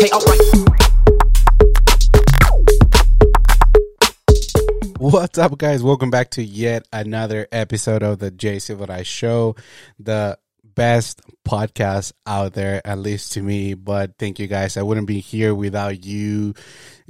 Okay, alright. What's up, guys? Welcome back to yet another episode of the J Silvadoray Show, the best podcast out there, at least to me. But thank you guys. I wouldn't be here without you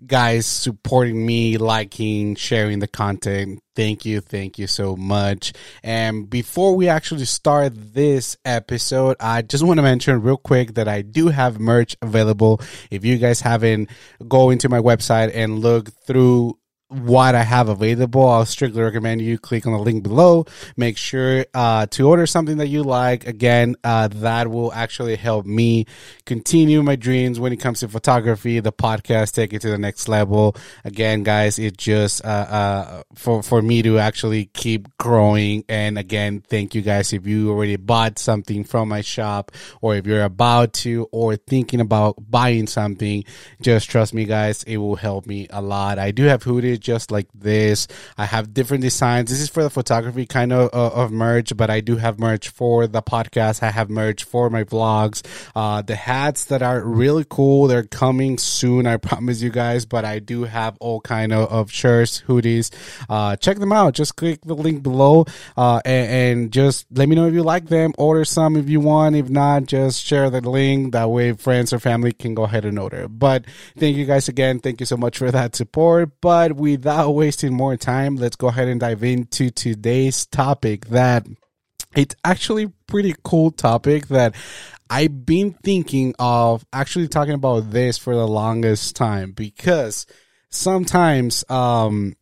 guys supporting me, liking, sharing the content. Thank you. Thank you so much. And before we actually start this episode, I just want to mention real quick that I do have merch available. If you guys haven't, go into my website and look through what I have available, I'll strictly recommend you click on the link below. Make sure uh, to order something that you like. Again, uh, that will actually help me continue my dreams when it comes to photography, the podcast, take it to the next level. Again, guys, it just uh, uh, for for me to actually keep growing. And again, thank you guys if you already bought something from my shop, or if you're about to, or thinking about buying something. Just trust me, guys, it will help me a lot. I do have hoodies just like this. I have different designs. This is for the photography kind of uh, of merch, but I do have merch for the podcast. I have merch for my vlogs. Uh, the hats that are really cool. They're coming soon. I promise you guys. But I do have all kind of, of shirts, hoodies. Uh, check them out. Just click the link below, uh, and, and just let me know if you like them. Order some if you want. If not, just share the link. That way, friends or family can go ahead and order. But thank you guys again. Thank you so much for that support. But without wasting more time, let's go ahead and dive into today's topic that it's actually pretty cool topic that I've been thinking of actually talking about this for the longest time because sometimes um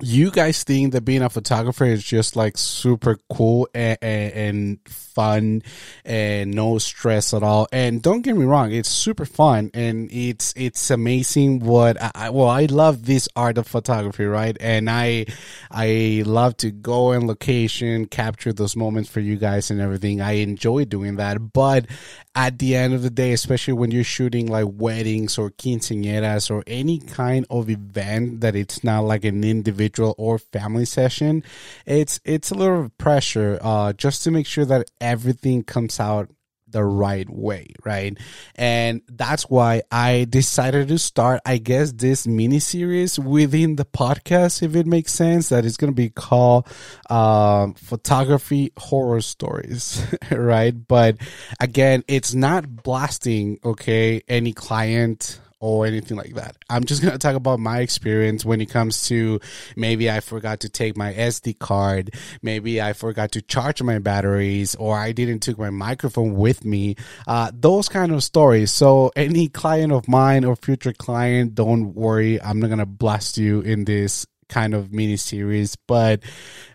you guys think that being a photographer is just like super cool and, and, and, fun and no stress at all. And don't get me wrong, it's super fun and it's it's amazing. What I, well, I love this art of photography, right? And I I love to go in location, capture those moments for you guys and everything. I enjoy doing that, but at the end of the day, especially when you're shooting like weddings or quinceañeras or any kind of event that it's not like an individual or family session, it's it's a little pressure uh, just to make sure that everything comes out the right way, right? And that's why I decided to start, I guess, this mini series within the podcast, if it makes sense, that is going to be called um, Photography Horror Stories, right? But again, it's not blasting, okay, any client or anything like that. I'm just going to talk about my experience when it comes to maybe I forgot to take my SD card, maybe I forgot to charge my batteries, or I didn't take my microphone with me. Uh, those kind of stories. So any client of mine or future client, don't worry. I'm not going to blast you in this kind of mini series, but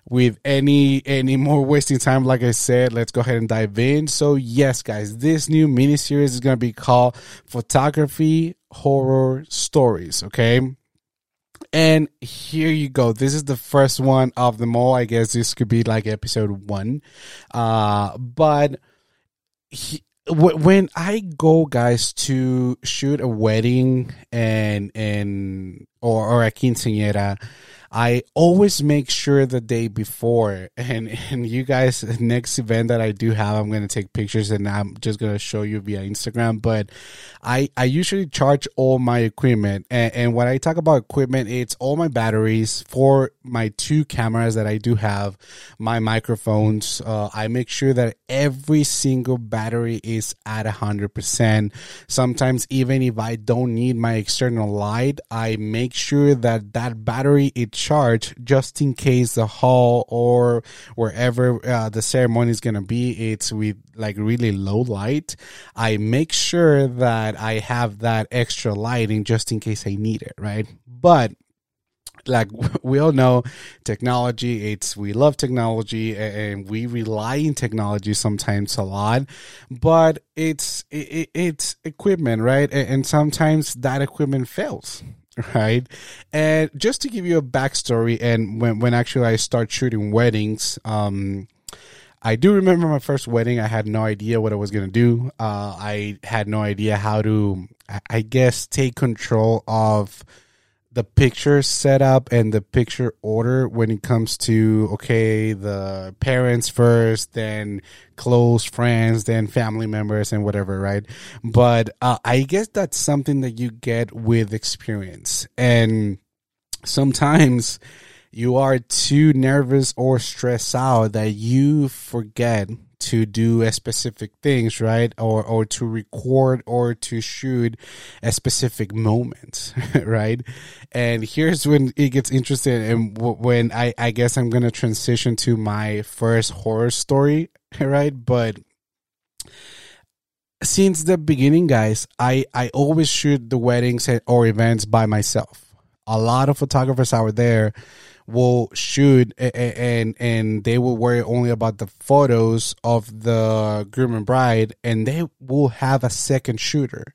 with any any more wasting time like i said let's go ahead and dive in so yes guys this new mini series is going to be called photography horror stories okay? And here you go. This is the first one of them all. I guess this could be like episode one. Uh but he, when I go, guys, to shoot a wedding and and or or a quinceañera, I always make sure the day before, and and you guys, next event that I do have, I'm gonna take pictures and I'm just gonna show you via Instagram. But I I usually charge all my equipment, and, and when I talk about equipment, it's all my batteries for my two cameras that I do have, my microphones. Uh, I make sure that every single battery is at hundred percent. Sometimes even if I don't need my external light, I make sure that that battery it charge just in case the hall or wherever uh, the ceremony is going to be. It's with like really low light. I make sure that i have that extra lighting just in case i need it right? But like we all know technology it's we love technology and we rely on technology sometimes a lot. But it's it, it's equipment right? And sometimes that equipment fails right? And just to give you a backstory, and when when actually I start shooting weddings, um, I do remember my first wedding. I had no idea what I was gonna do. Uh, I had no idea how to, I guess, take control of the picture setup and the picture order when it comes to okay the parents first then close friends then family members and whatever right? But uh, i guess that's something that you get with experience. And sometimes you are too nervous or stressed out that you forget to do a specific things, right? Or or to record or to shoot a specific moment, right? And here's when it gets interesting, and when I I guess I'm gonna transition to my first horror story, right? But since the beginning, guys, I I always shoot the weddings or events by myself. A lot of photographers out there will shoot and and they will worry only about the photos of the groom and bride and they will have a second shooter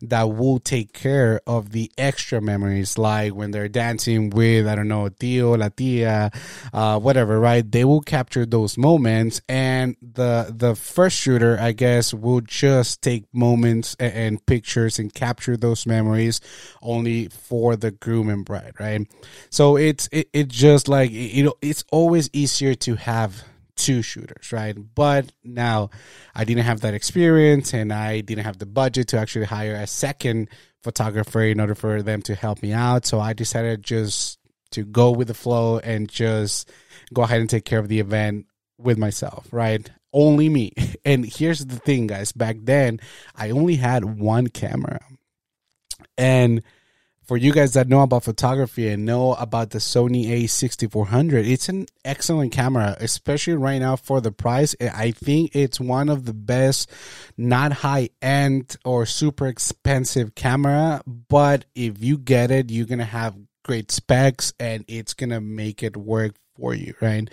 that will take care of the extra memories, like when they're dancing with, I don't know, Tio, La Tia, uh, whatever, right? They will capture those moments. And the, the first shooter, I guess, will just take moments and, and pictures and capture those memories only for the groom and bride, right? So it's, it, it just like, you know, it's always easier to have two shooters, right? But now I didn't have that experience and I didn't have the budget to actually hire a second photographer in order for them to help me out. So I decided just to go with the flow and just go ahead and take care of the event with myself, right? Only me. And here's the thing, guys. Back then, I only had one camera. And for you guys that know about photography and know about the Sony A6400, it's an excellent camera, especially right now for the price. I think it's one of the best, not high end or super expensive camera, but if you get it, you're going to have great specs and it's going to make it work for you, right?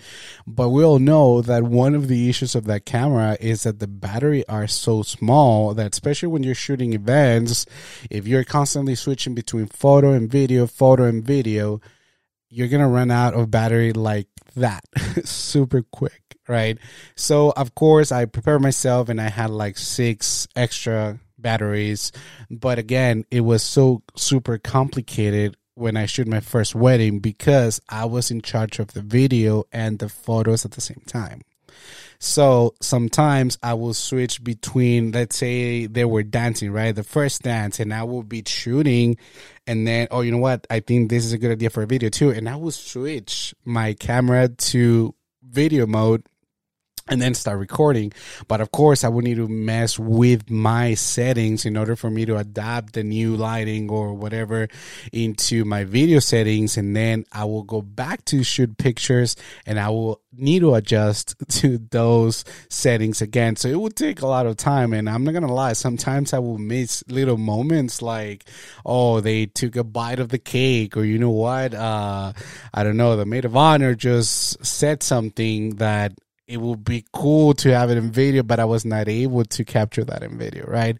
But we all know that one of the issues of that camera is that the battery are so small that especially when you're shooting events, if you're constantly switching between photo and video, photo and video, you're going to run out of battery like that super quick, right? So, of course, I prepared myself and I had like six extra batteries. But again, it was so super complicated when I shoot my first wedding because I was in charge of the video and the photos at the same time. So sometimes I will switch between, let's say they were dancing, right? The first dance, and I will be shooting, and then, oh, you know what? I think this is a good idea for a video too. And I will switch my camera to video mode and then start recording. But of course, I would need to mess with my settings in order for me to adapt the new lighting or whatever into my video settings. And then I will go back to shoot pictures and I will need to adjust to those settings again. So it would take a lot of time. And I'm not going to lie, sometimes I will miss little moments like, oh, they took a bite of the cake, or you know what? Uh, I don't know, the maid of honor just said something that it would be cool to have it in video, but I was not able to capture that in video, right?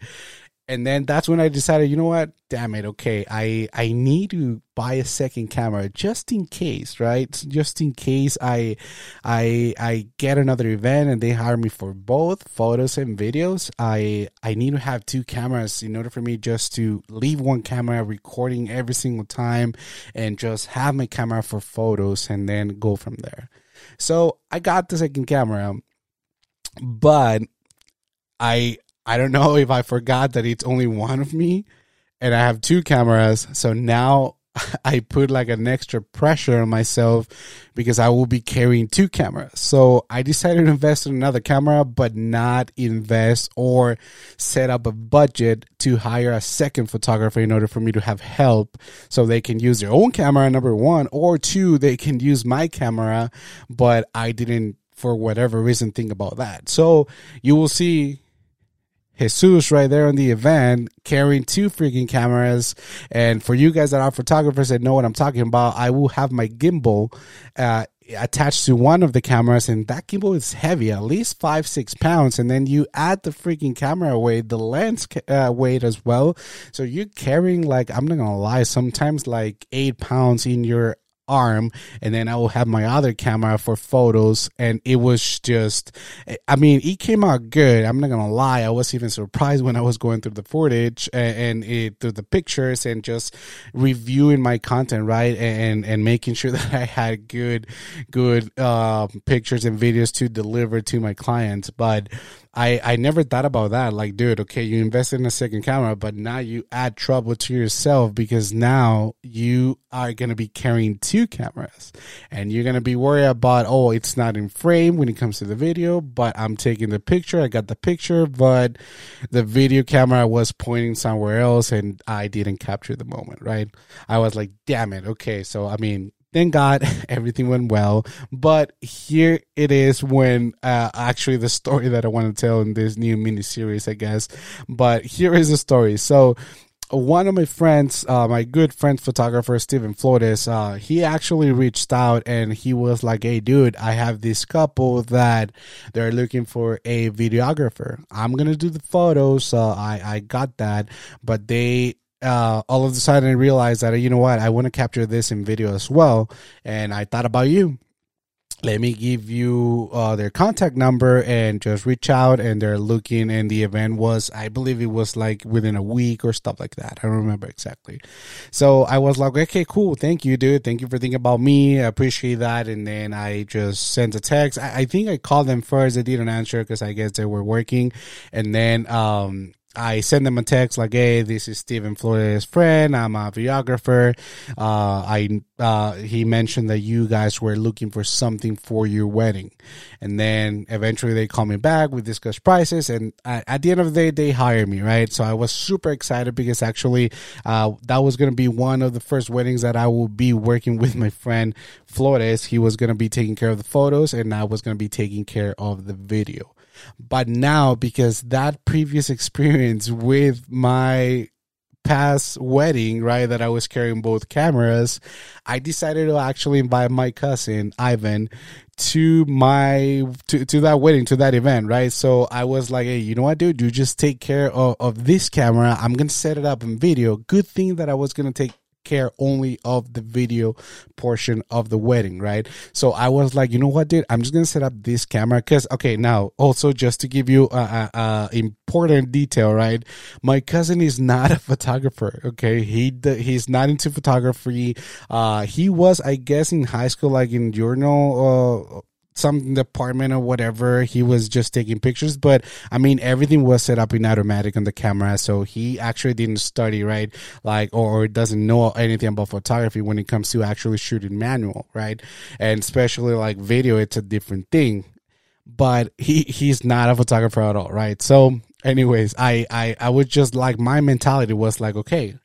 And then that's when I decided, you know what? Damn it. Okay. I, I need to buy a second camera just in case, right? Just in case I, I, I get another event and they hire me for both photos and videos. I, I need to have two cameras in order for me just to leave one camera recording every single time and just have my camera for photos and then go from there. So I got the second camera, but I I don't know if I forgot that it's only one of me and I have two cameras. So now I put like an extra pressure on myself because I will be carrying two cameras. So I decided to invest in another camera, but not invest or set up a budget to hire a second photographer in order for me to have help so they can use their own camera, number one, or two, they can use my camera, but I didn't for whatever reason think about that. So you will see Jesus right there in the event carrying two freaking cameras. And for you guys that are photographers that know what I'm talking about, I will have my gimbal uh, attached to one of the cameras, and that gimbal is heavy, at least five, six pounds. And then you add the freaking camera weight, the lens uh, weight as well. So you're carrying, like, I'm not gonna lie, sometimes like eight pounds in your arm and then I will have my other camera for photos and it was just I mean it came out good. I'm not gonna lie. I was even surprised when I was going through the footage and, it, through the pictures and just reviewing my content right and and making sure that I had good good uh, pictures and videos to deliver to my clients. But I, I never thought about that. Like, dude, okay, you invested in a second camera, but now you add trouble to yourself because now you are to be carrying two cameras and you're to be worried about, oh, it's not in frame when it comes to the video, but I'm taking the picture. I got the picture, but the video camera was pointing somewhere else and I didn't capture the moment, right? I was like, damn it. Okay. So, I mean, thank God everything went well. But here it is when uh, actually the story that I want to tell in this new mini series, I guess. But here is the story. So one of my friends, uh, my good friend photographer Steven Flores, uh, he actually reached out and he was like, "Hey, dude, I have this couple that they're looking for a videographer. I'm gonna do the photos. Uh, I I got that, but they uh, all of a sudden I realized that you know what I want to capture this in video as well, and I thought about you. Let me give you uh, their contact number and just reach out. And they're looking, and the event was, I believe it was like within a week or stuff like that. I don't remember exactly. So I was like, okay, cool. Thank you, dude. Thank you for thinking about me. I appreciate that. And then I just sent a text. I, I think I called them first. They didn't answer because I guess they were working. And then, um, I send them a text like, "Hey, this is Steven Flores' friend. I'm a videographer. Uh, I uh, he mentioned that you guys were looking for something for your wedding, and then eventually they call me back. We discuss prices, and at, at the end of the day, they hire me. Right, so I was super excited because actually, uh, that was going to be one of the first weddings that I will be working with my friend Flores. He was going to be taking care of the photos, and I was going to be taking care of the video. But now, because that previous experience with my past wedding, right, that I was carrying both cameras, I decided to actually invite my cousin Ivan to my to, to that wedding to that event right? So i was like hey you know what dude? You just take care of, of this camera. I'm gonna set it up in video. Good thing that i was gonna take care only of the video portion of the wedding, right? So I was like, you know what, dude? I'm just gonna set up this camera because, okay, now also just to give you a, a, a, important detail, right? My cousin is not a photographer. Okay, he he's not into photography. Uh, he was, I guess, in high school, like in journal. Some department or whatever. He was just taking pictures, but I mean, everything was set up in automatic on the camera. So he actually didn't study, right? Like, or, or doesn't know anything about photography when it comes to actually shooting manual, right? And especially like video, it's a different thing. But he, he's not a photographer at all, right? So, anyways, I, I, I would just like my mentality was like, okay,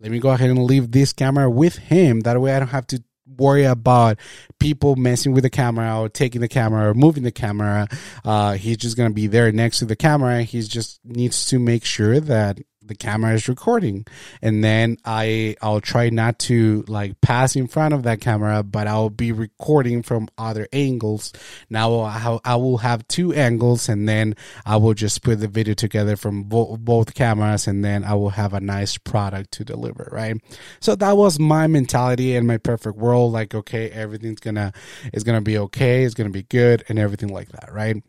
let me go ahead and leave this camera with him. That way I don't have to worry about people messing with the camera or taking the camera or moving the camera. Uh, he's just going to be there next to the camera. He just needs to make sure that the camera is recording. And then i i'll try not to like pass in front of that camera but i'll be recording from other angles. Now i, will have two angles and then i will just put the video together from bo- both cameras and then i will have a nice product to deliver right? So that was my mentality and my perfect world like okay everything's gonna is gonna be okay it's gonna be good and everything like that right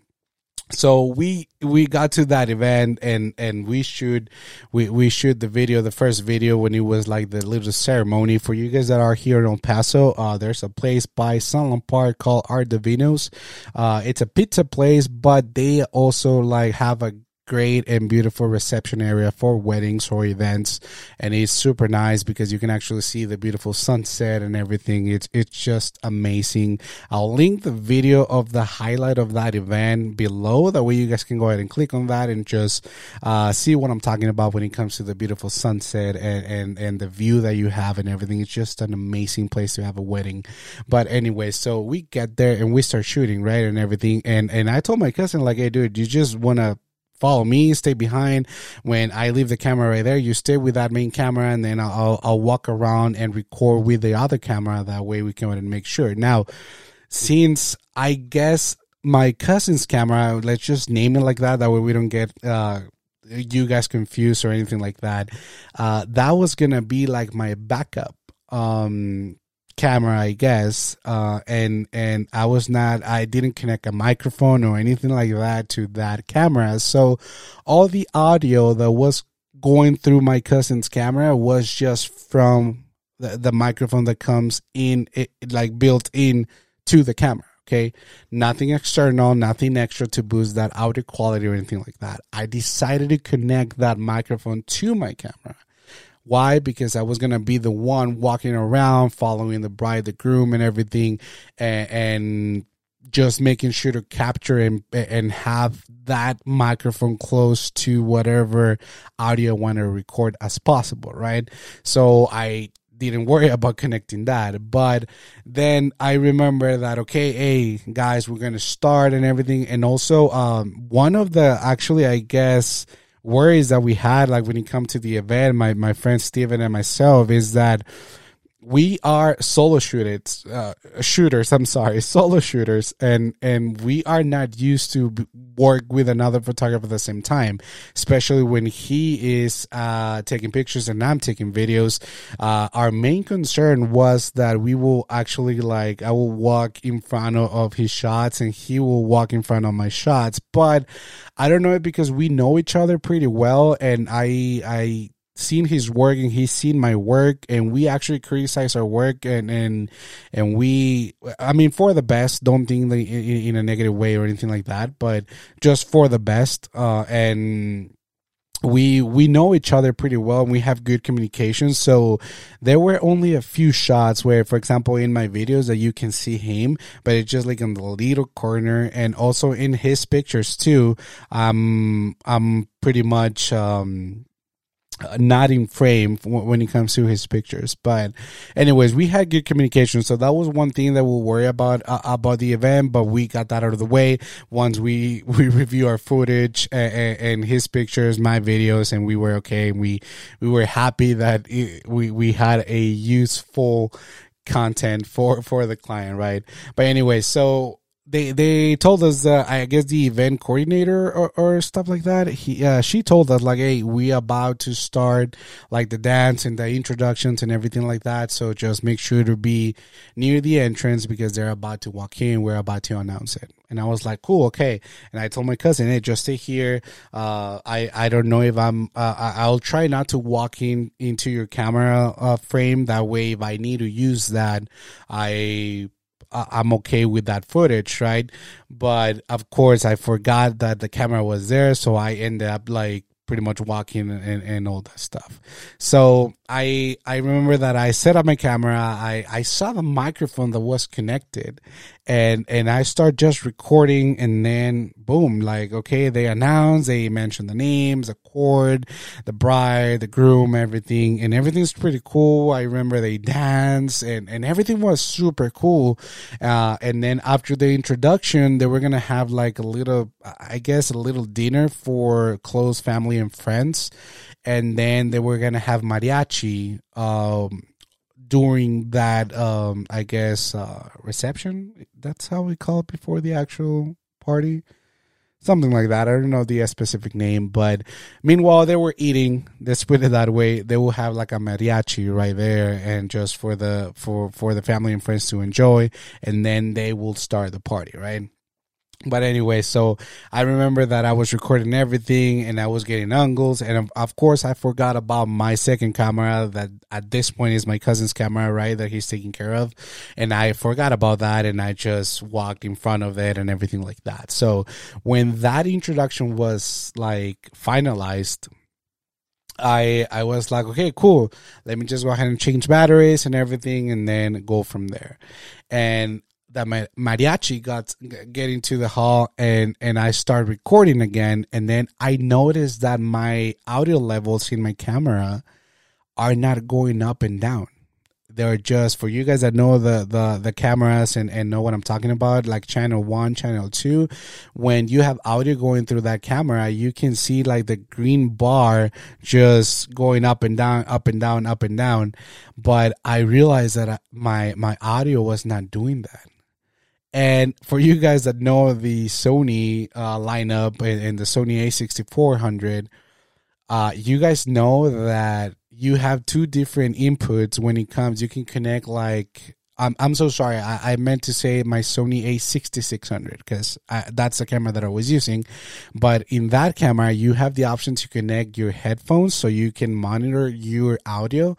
so we we got to that event and and we shoot we we shoot the video the first video when it was like the little ceremony. For you guys that are here in El Paso uh there's a place by Sunland Park called Ardovino's uh it's a pizza place but they also like have a great and beautiful reception area for weddings or events. And it's super nice because you can actually see the beautiful sunset and everything. It's it's just amazing. I'll link the video of the highlight of that event below. That way you guys can go ahead and click on that and just uh, see what i'm talking about when it comes to the beautiful sunset and, and and the view that you have and everything. It's just an amazing place to have a wedding. But anyway so we get there and we start shooting right and everything. And and i told my cousin like hey dude you just want to follow me, stay behind. When I leave the camera right there, you stay with that main camera, and then I'll I'll walk around and record with the other camera. That way, we can make sure. Now, since I guess my cousin's camera, let's just name it like that. That way, we don't get uh, you guys confused or anything like that. Uh, that was gonna be like my backup um camera, I guess, uh, and and I was not, I didn't connect a microphone or anything like that to that camera. So all the audio that was going through my cousin's camera was just from the, the microphone that comes in, it, like built in to the camera. Okay. Nothing external, nothing extra to boost that audio quality or anything like that. I decided to connect that microphone to my camera. Why? Because I was gonna be the one walking around, following the bride, the groom, and everything, and, and just making sure to capture and and have that microphone close to whatever audio I want to record as possible, right? So I didn't worry about connecting that. But then I remember that okay, hey guys, we're gonna start and everything. And also, um, one of the actually, I guess, worries that we had, like when it come to the event, my my friend Steven and myself, is that we are solo shooters, uh, shooters. I'm sorry, solo shooters, and and we are not used to work with another photographer at the same time, especially when he is uh, taking pictures and I'm taking videos. Uh, our main concern was that we will actually like I will walk in front of, his shots and he will walk in front of my shots, but I don't know it because we know each other pretty well, and I I seen his work and he's seen my work and we actually criticize our work and and and we i mean for the best don't think in, in a negative way or anything like that but just for the best uh and we we know each other pretty well and we have good communication. So there were only a few shots where for example in my videos that you can see him but it's just like in the little corner and also in his pictures too. Um i'm pretty much um uh, not in frame when it comes to his pictures. But, anyways, we had good communication, so that was one thing that we'll worry about uh, about the event. But we got that out of the way once we we review our footage and, and his pictures, my videos, and we were okay. We we were happy that it, we we had a useful content for for the client, right? But anyway, so they they told us uh, I guess the event coordinator or, or stuff like that. He uh, she told us like, hey, we about to start like the dance and the introductions and everything like that. So just make sure to be near the entrance because they're about to walk in. We're about to announce it. And I was like, cool, okay. And I told my cousin, hey, just stay here. Uh, I I don't know if I'm. Uh, I'll try not to walk in into your camera uh, frame. That way, if I need to use that, I I'm okay with that footage, right? But of course, I forgot that the camera was there, so I ended up like pretty much walking and, and all that stuff. So I I remember that I set up my camera. I I saw the microphone that was connected, and and I start just recording, and then boom, like okay, they announce, they mention the names, the court, the bride, the groom, everything, and everything's pretty cool. I remember they dance, and and everything was super cool. Uh, and then after the introduction, they were gonna have like a little, I guess, a little dinner for close family and friends and then they were gonna have mariachi um, during that um, I guess uh, reception. That's how we call it before the actual party. Something like that. I don't know the specific name, but meanwhile they were eating. Let's put it that way. They will have like a mariachi right there, and just for the for for the family and friends to enjoy, and then they will start the party. Right but anyway, so I remember that I was recording everything and I was getting angles. And of course, I forgot about my second camera that at this point is my cousin's camera, right? That he's taking care of. And I forgot about that and I just walked in front of it and everything like that. So when that introduction was like finalized, I I was like, okay, cool. Let me just go ahead and change batteries and everything, and then go from there. And that my mariachi got getting to the hall and and I start recording again and then I noticed that my audio levels in my camera are not going up and down. They're just for you guys that know the the the cameras and and know what I'm talking about, like channel 1, channel 2, when you have audio going through that camera, you can see like the green bar just going up and down, up and down, up and down. But I realized that uh, my my audio was not doing that and for you guys that know the Sony uh, lineup and, and, the Sony A6400, uh, you guys know that you have two different inputs when it comes. You can connect like I'm I'm so sorry. I, I meant to say my Sony A6600 because that's the camera that I was using. But in that camera, you have the option to connect your headphones so you can monitor your audio,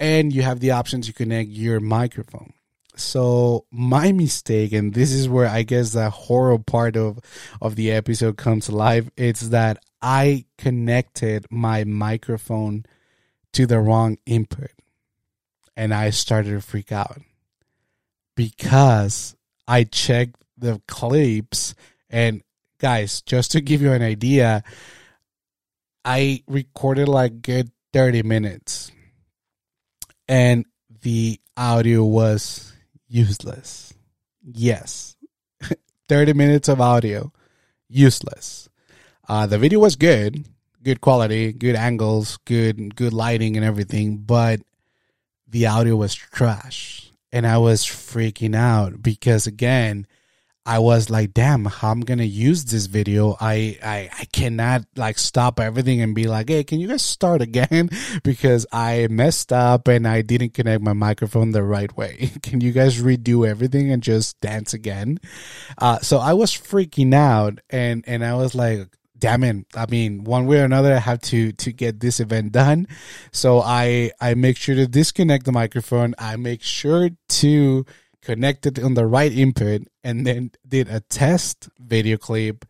and you have the option to connect your microphone. So my mistake, and this is where I guess the horror part of of the episode comes alive. It's that I connected my microphone to the wrong input, and I started to freak out because I checked the clips and guys, just to give you an idea, I recorded like good 30 minutes and the audio was useless. Yes. 30 minutes of audio useless. Uh, the video was good, good quality, good angles, good good lighting and everything, but the audio was trash and I was freaking out because again, I was like, damn, how I'm gonna use this video. I, I I cannot like stop everything and be like, hey, can you guys start again? because I messed up and I didn't connect my microphone the right way. can you guys redo everything and just dance again? Uh, so I was freaking out and and I was like, damn it i mean one way or another i have to to get this event done so i i make sure to disconnect the microphone i make sure to connect it on the right input and then did a test video clip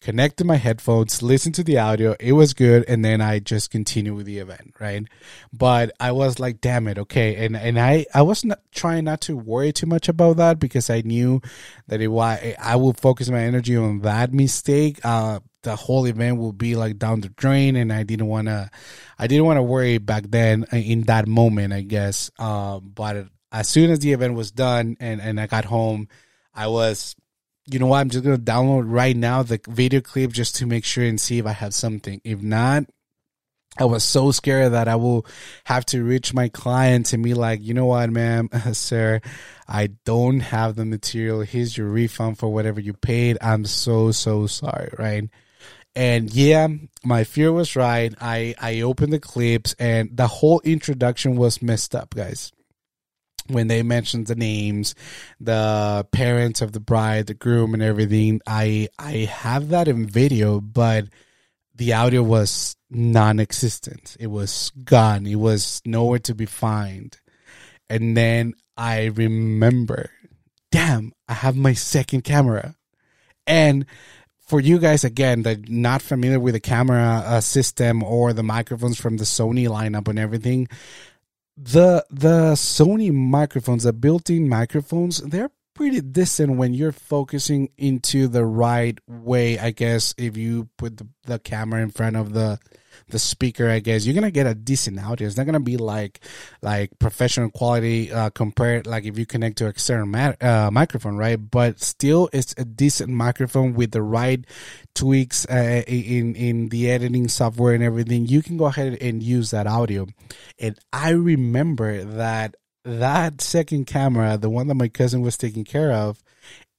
connected my headphones listened to the audio it was good and then i just continued with the event right? But i was like damn it okay. And and i i was not trying not to worry too much about that because i knew that it i would focus my energy on that mistake. Uh the whole event will be like down the drain and i didn't want to i didn't want to worry back then uh, in that moment i guess. Um, but as soon as the event was done and and i got home i was you know what i'm just gonna download right now the video clip just to make sure and see if i have something if not I was so scared that I will have to reach my client to be like, you know what, ma'am, sir, I don't have the material. Here's your refund for whatever you paid. I'm so, so sorry, right? and yeah my fear was right i i opened the clips and the whole introduction was messed up guys when they mentioned the names the parents of the bride the groom and everything i i have that in video but the audio was non-existent. It was gone. It was nowhere to be found. And then i remember damn i have my second camera. And for you guys again that not familiar with the camera uh, system or the microphones from the Sony lineup and everything, the the Sony microphones, the built-in microphones, they're pretty decent when you're focusing into the right way. I guess if you put the, the camera in front of the the speaker, I guess you're gonna get a decent audio. It's not gonna be like like professional quality uh, compared like if you connect to external mat- uh, microphone, right? But still, it's a decent microphone with the right tweaks uh, in in the editing software and everything. You can go ahead and use that audio. And I remember that that second camera, the one that my cousin was taking care of,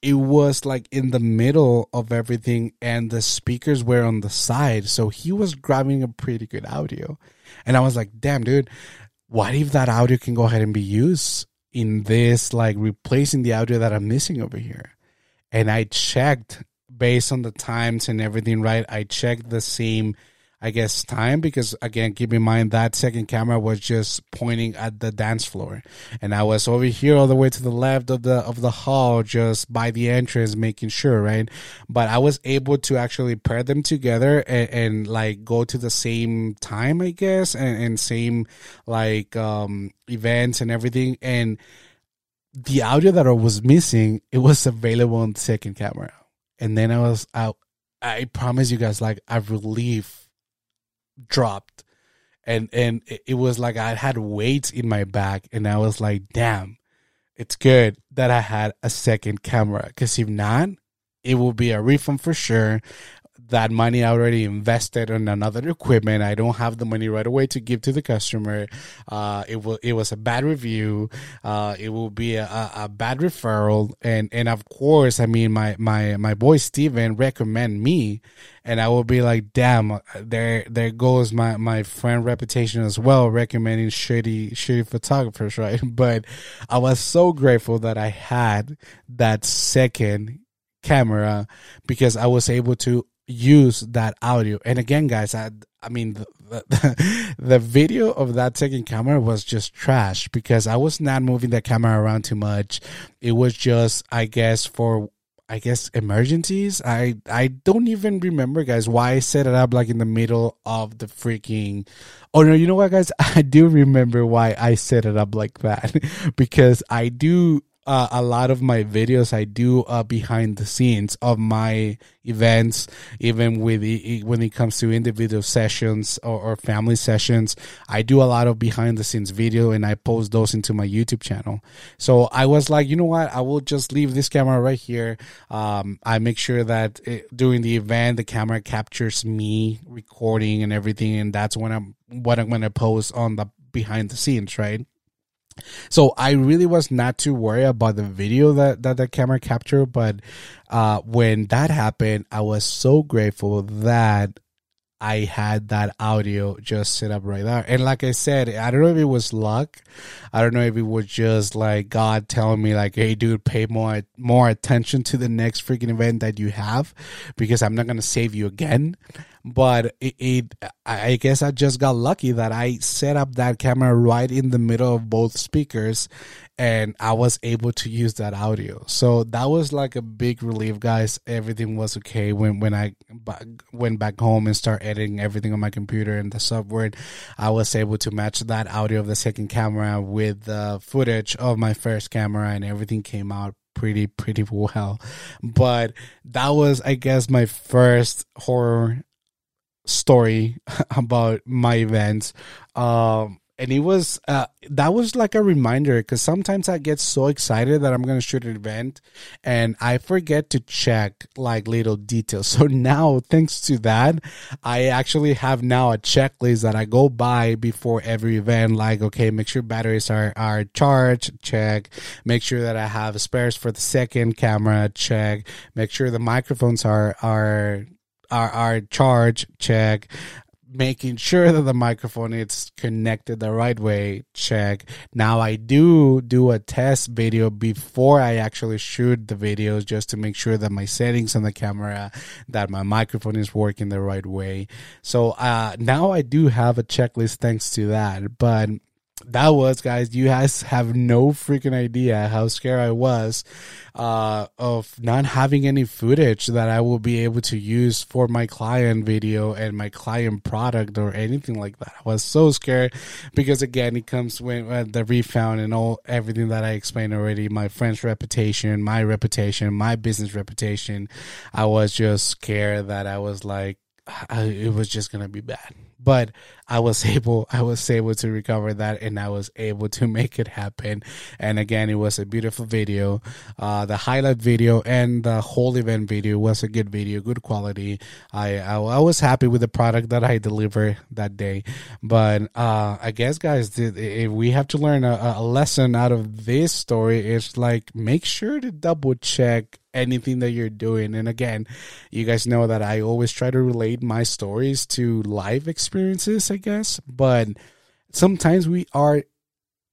it was like in the middle of everything and the speakers were on the side. So he was grabbing a pretty good audio. And I was like, damn, dude, what if that audio can go ahead and be used in this, like replacing the audio that I'm missing over here? And I checked based on the times and everything, right? I checked the same I guess, time because again, keep in mind that second camera was just pointing at the dance floor, and I was over here all the way to the left of the of the hall, just by the entrance, making sure, right? But I was able to actually pair them together and, and like go to the same time, I guess, and, and same like um events and everything, and the audio that I was missing, it was available on the second camera, and then I was out. I promise you guys, like I relief dropped. And and it was like I had weights in my back and I was like damn it's good that I had a second camera. Because if not it will be a refund for sure that money I already invested in another equipment. I don't have the money right away to give to the customer. Uh, it will, it was a bad review. Uh, it will be a, a, bad referral. And, and of course, I mean, my, my, my boy Steven recommend me and I will be like, damn, there, there goes my, my friend reputation as well, recommending shitty, shitty photographers, right? But I was so grateful that I had that second camera because I was able to use that audio. And again, guys, I I mean the, the, the, video of that second camera was just trash because I was not moving the camera around too much. It was just I guess for I guess emergencies. I I don't even remember guys why I set it up like in the middle of the freaking Oh no, you know what guys? I do remember why I set it up like that because I do uh, a lot of my videos I do uh, behind the scenes of my events, even with when it comes to individual sessions or, or, family sessions. I do a lot of behind the scenes video and I post those into my YouTube channel. So I was like, you know what? I will just leave this camera right here. Um, I make sure that it, during the event, the camera captures me recording and everything. And that's when I'm, what I'm going to post on the behind the scenes, right? So I really was not too worried about the video that, that the camera captured, but uh, when that happened, I was so grateful that I had that audio just set up right there. And like I said, I don't know if it was luck. I don't know if it was just like God telling me like, "Hey, dude, pay more more attention to the next freaking event that you have, because I'm not gonna save you again." but it, it, I guess I just got lucky that I set up that camera right in the middle of both speakers and I was able to use that audio. So that was like a big relief, guys. Everything was okay when when I went back home and start editing everything on my computer and the software. I was able to match that audio of the second camera with the footage of my first camera and everything came out pretty pretty well but that was i guess my first horror story about my events. Um, and it was uh, that was like a reminder because sometimes I get so excited that I'm gonna shoot an event and I forget to check like little details. So now, thanks to that, I actually have now a checklist that I go by before every event. Like, okay, make sure batteries are are charged. Check. Make sure that I have spares for the second camera. Check. Make sure the microphones are are are, our charge check making sure that the microphone is connected the right way check. Now i do do a test video before i actually shoot the videos just to make sure that my settings on the camera that my microphone is working the right way. So uh, now i do have a checklist thanks to that but that was guys you guys have no freaking idea how scared i was uh, of not having any footage that i will be able to use for my client video and my client product or anything like that. I was so scared because again it comes with uh, the refound and all everything that i explained already my friend's reputation my reputation my business reputation. I was just scared that i was like I, it was just gonna be bad but I was able I was able to recover that and I was able to make it happen. And again, it was a beautiful video. Uh, the highlight video and the whole event video was a good video, good quality. I I, I was happy with the product that I delivered that day. But uh, I guess guys, if we have to learn a, a lesson out of this story, it's like make sure to double check anything that you're doing. And again, you guys know that I always try to relate my stories to live experiences. I guess. But sometimes we are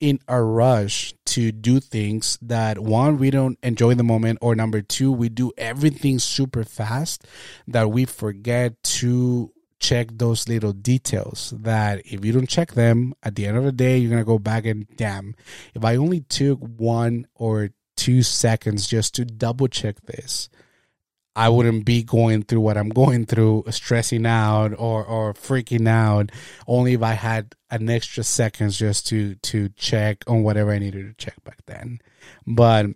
in a rush to do things that one we don't enjoy the moment or number two we do everything super fast that we forget to check those little details that if you don't check them at the end of the day you're going to go back and damn if i only took one or two seconds just to double check this I wouldn't be going through what I'm going through, stressing out or, or freaking out, only if I had an extra seconds just to, to check on whatever I needed to check back then. But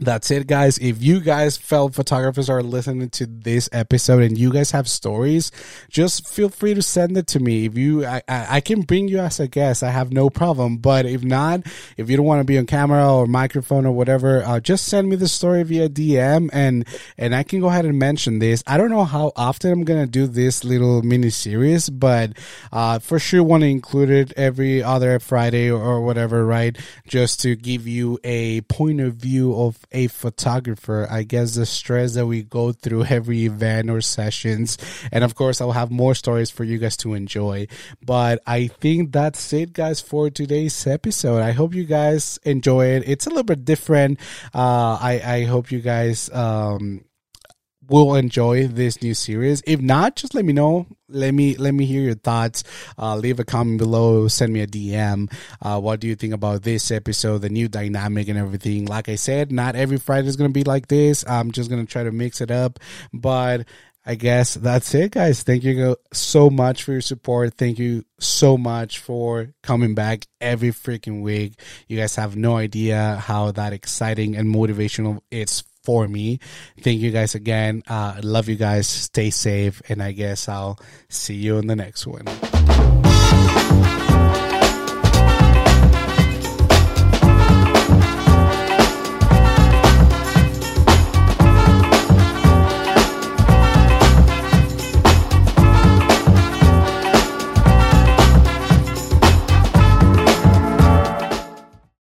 that's it, guys. If you guys fellow photographers are listening to this episode and you guys have stories, just feel free to send it to me. If you, I, I can bring you as a guest. I have no problem. But if not, if you don't want to be on camera or microphone or whatever, uh, just send me the story via DM and, and I can go ahead and mention this. I don't know how often I'm to do this little mini series, but, uh, for sure want to include it every other Friday or whatever, right? Just to give you a point of view of a photographer, I guess the stress that we go through every event or sessions. And of course, I'll have more stories for you guys to enjoy. But I think that's it, guys, for today's episode. I hope you guys enjoy it. It's a little bit different. Uh, I, I hope you guys, um, will enjoy this new series. If not, just let me know. Let me let me hear your thoughts. Uh, leave a comment below. Send me a DM. Uh, what do you think about this episode, the new dynamic and everything? Like I said, not every Friday is gonna be like this. I'm just gonna try to mix it up, but. I guess that's it, guys. Thank you so much for your support. Thank you so much for coming back every freaking week. You guys have no idea how that exciting and motivational it's for me. Thank you guys again. Uh, love you guys. Stay safe. And I guess I'll see you in the next one.